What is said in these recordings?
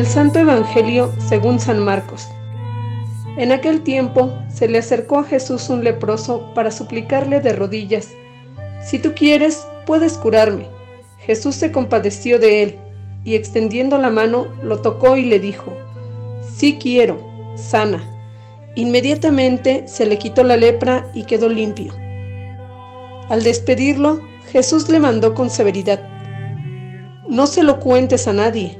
Del Santo Evangelio según San Marcos. En aquel tiempo se le acercó a Jesús un leproso para suplicarle de rodillas, Si tú quieres, puedes curarme. Jesús se compadeció de él, y extendiendo la mano, lo tocó y le dijo, Sí quiero, sana. Inmediatamente se le quitó la lepra y quedó limpio. Al despedirlo, Jesús le mandó con severidad, No se lo cuentes a nadie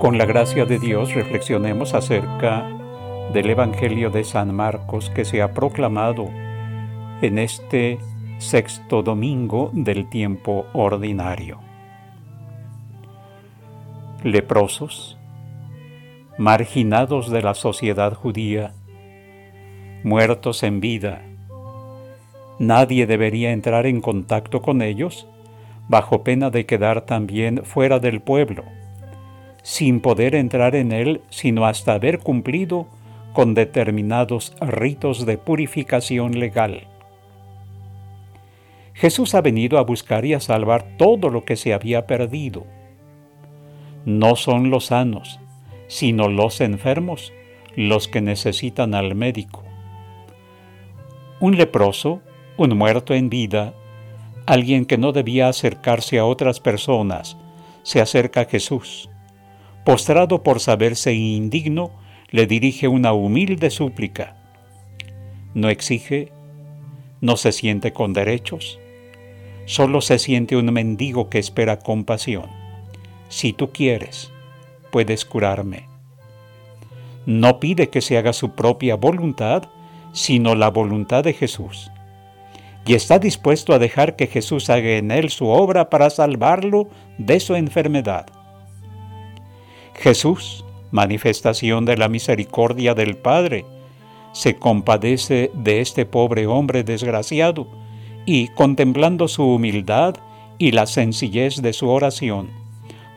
Con la gracia de Dios reflexionemos acerca del Evangelio de San Marcos que se ha proclamado en este sexto domingo del tiempo ordinario. Leprosos, marginados de la sociedad judía, muertos en vida, nadie debería entrar en contacto con ellos bajo pena de quedar también fuera del pueblo sin poder entrar en él sino hasta haber cumplido con determinados ritos de purificación legal. Jesús ha venido a buscar y a salvar todo lo que se había perdido. No son los sanos, sino los enfermos los que necesitan al médico. Un leproso, un muerto en vida, alguien que no debía acercarse a otras personas, se acerca a Jesús postrado por saberse indigno, le dirige una humilde súplica. No exige, no se siente con derechos, solo se siente un mendigo que espera compasión. Si tú quieres, puedes curarme. No pide que se haga su propia voluntad, sino la voluntad de Jesús. Y está dispuesto a dejar que Jesús haga en él su obra para salvarlo de su enfermedad. Jesús, manifestación de la misericordia del Padre, se compadece de este pobre hombre desgraciado y, contemplando su humildad y la sencillez de su oración,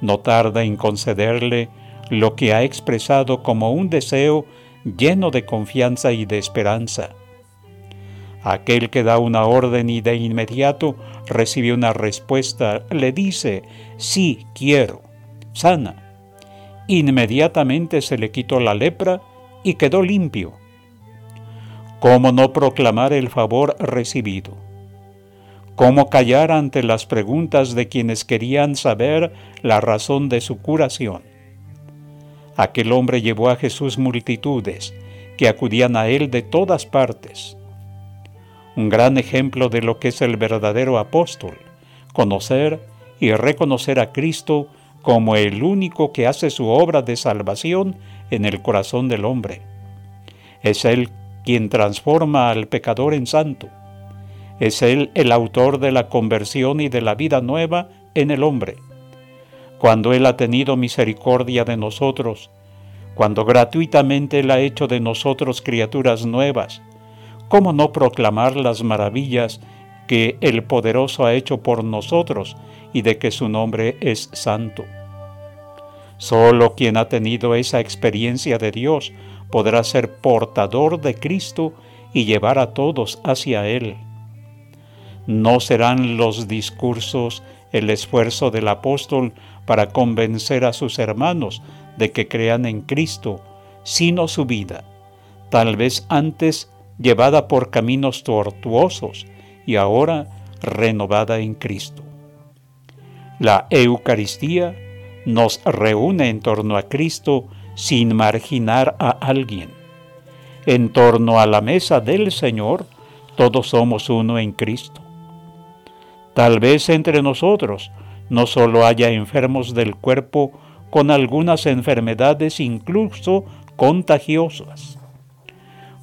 no tarda en concederle lo que ha expresado como un deseo lleno de confianza y de esperanza. Aquel que da una orden y de inmediato recibe una respuesta, le dice, sí, quiero, sana. Inmediatamente se le quitó la lepra y quedó limpio. ¿Cómo no proclamar el favor recibido? ¿Cómo callar ante las preguntas de quienes querían saber la razón de su curación? Aquel hombre llevó a Jesús multitudes que acudían a él de todas partes. Un gran ejemplo de lo que es el verdadero apóstol, conocer y reconocer a Cristo como el único que hace su obra de salvación en el corazón del hombre. Es Él quien transforma al pecador en santo. Es Él el autor de la conversión y de la vida nueva en el hombre. Cuando Él ha tenido misericordia de nosotros, cuando gratuitamente Él ha hecho de nosotros criaturas nuevas, ¿cómo no proclamar las maravillas que el poderoso ha hecho por nosotros y de que su nombre es santo. Solo quien ha tenido esa experiencia de Dios podrá ser portador de Cristo y llevar a todos hacia Él. No serán los discursos el esfuerzo del apóstol para convencer a sus hermanos de que crean en Cristo, sino su vida, tal vez antes llevada por caminos tortuosos y ahora renovada en Cristo. La Eucaristía nos reúne en torno a Cristo sin marginar a alguien. En torno a la mesa del Señor, todos somos uno en Cristo. Tal vez entre nosotros no solo haya enfermos del cuerpo con algunas enfermedades incluso contagiosas.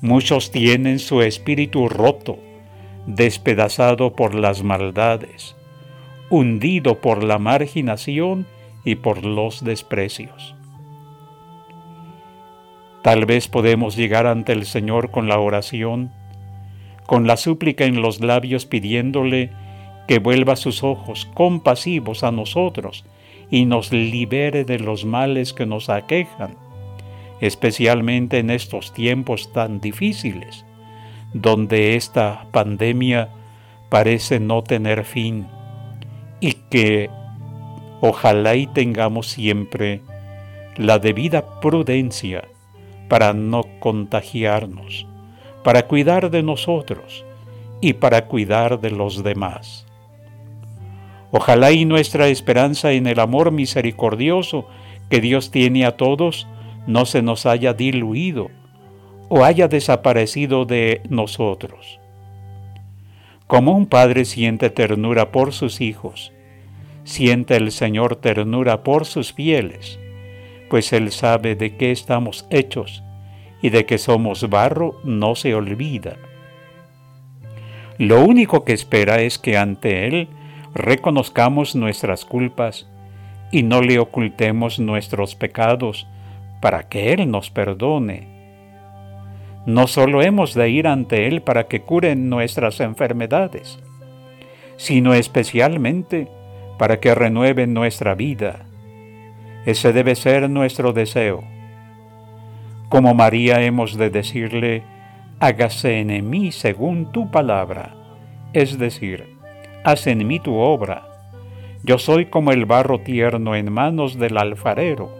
Muchos tienen su espíritu roto, despedazado por las maldades, hundido por la marginación y por los desprecios. Tal vez podemos llegar ante el Señor con la oración, con la súplica en los labios pidiéndole que vuelva sus ojos compasivos a nosotros y nos libere de los males que nos aquejan, especialmente en estos tiempos tan difíciles, donde esta pandemia parece no tener fin y que ojalá y tengamos siempre la debida prudencia para no contagiarnos, para cuidar de nosotros y para cuidar de los demás. Ojalá y nuestra esperanza en el amor misericordioso que Dios tiene a todos no se nos haya diluido o haya desaparecido de nosotros. Como un padre siente ternura por sus hijos, siente el Señor ternura por sus fieles, pues Él sabe de qué estamos hechos y de que somos barro no se olvida. Lo único que espera es que ante Él reconozcamos nuestras culpas y no le ocultemos nuestros pecados para que Él nos perdone. No solo hemos de ir ante Él para que cure nuestras enfermedades, sino especialmente para que renueve nuestra vida. Ese debe ser nuestro deseo. Como María hemos de decirle, hágase en mí según tu palabra, es decir, haz en mí tu obra. Yo soy como el barro tierno en manos del alfarero.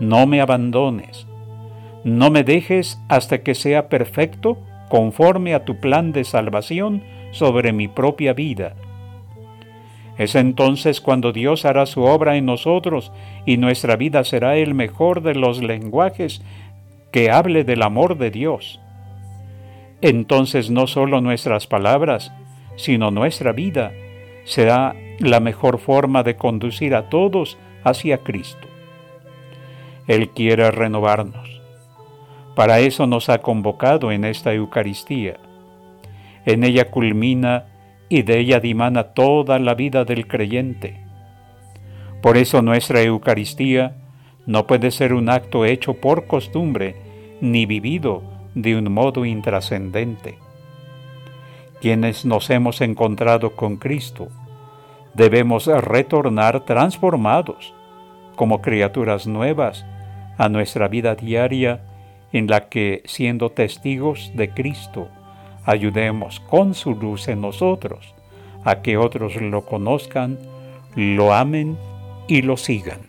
No me abandones, no me dejes hasta que sea perfecto conforme a tu plan de salvación sobre mi propia vida. Es entonces cuando Dios hará su obra en nosotros y nuestra vida será el mejor de los lenguajes que hable del amor de Dios. Entonces no solo nuestras palabras, sino nuestra vida será la mejor forma de conducir a todos hacia Cristo. Él quiere renovarnos. Para eso nos ha convocado en esta Eucaristía. En ella culmina y de ella dimana toda la vida del creyente. Por eso nuestra Eucaristía no puede ser un acto hecho por costumbre ni vivido de un modo intrascendente quienes nos hemos encontrado con Cristo, debemos retornar transformados como criaturas nuevas a nuestra vida diaria en la que, siendo testigos de Cristo, ayudemos con su luz en nosotros a que otros lo conozcan, lo amen y lo sigan.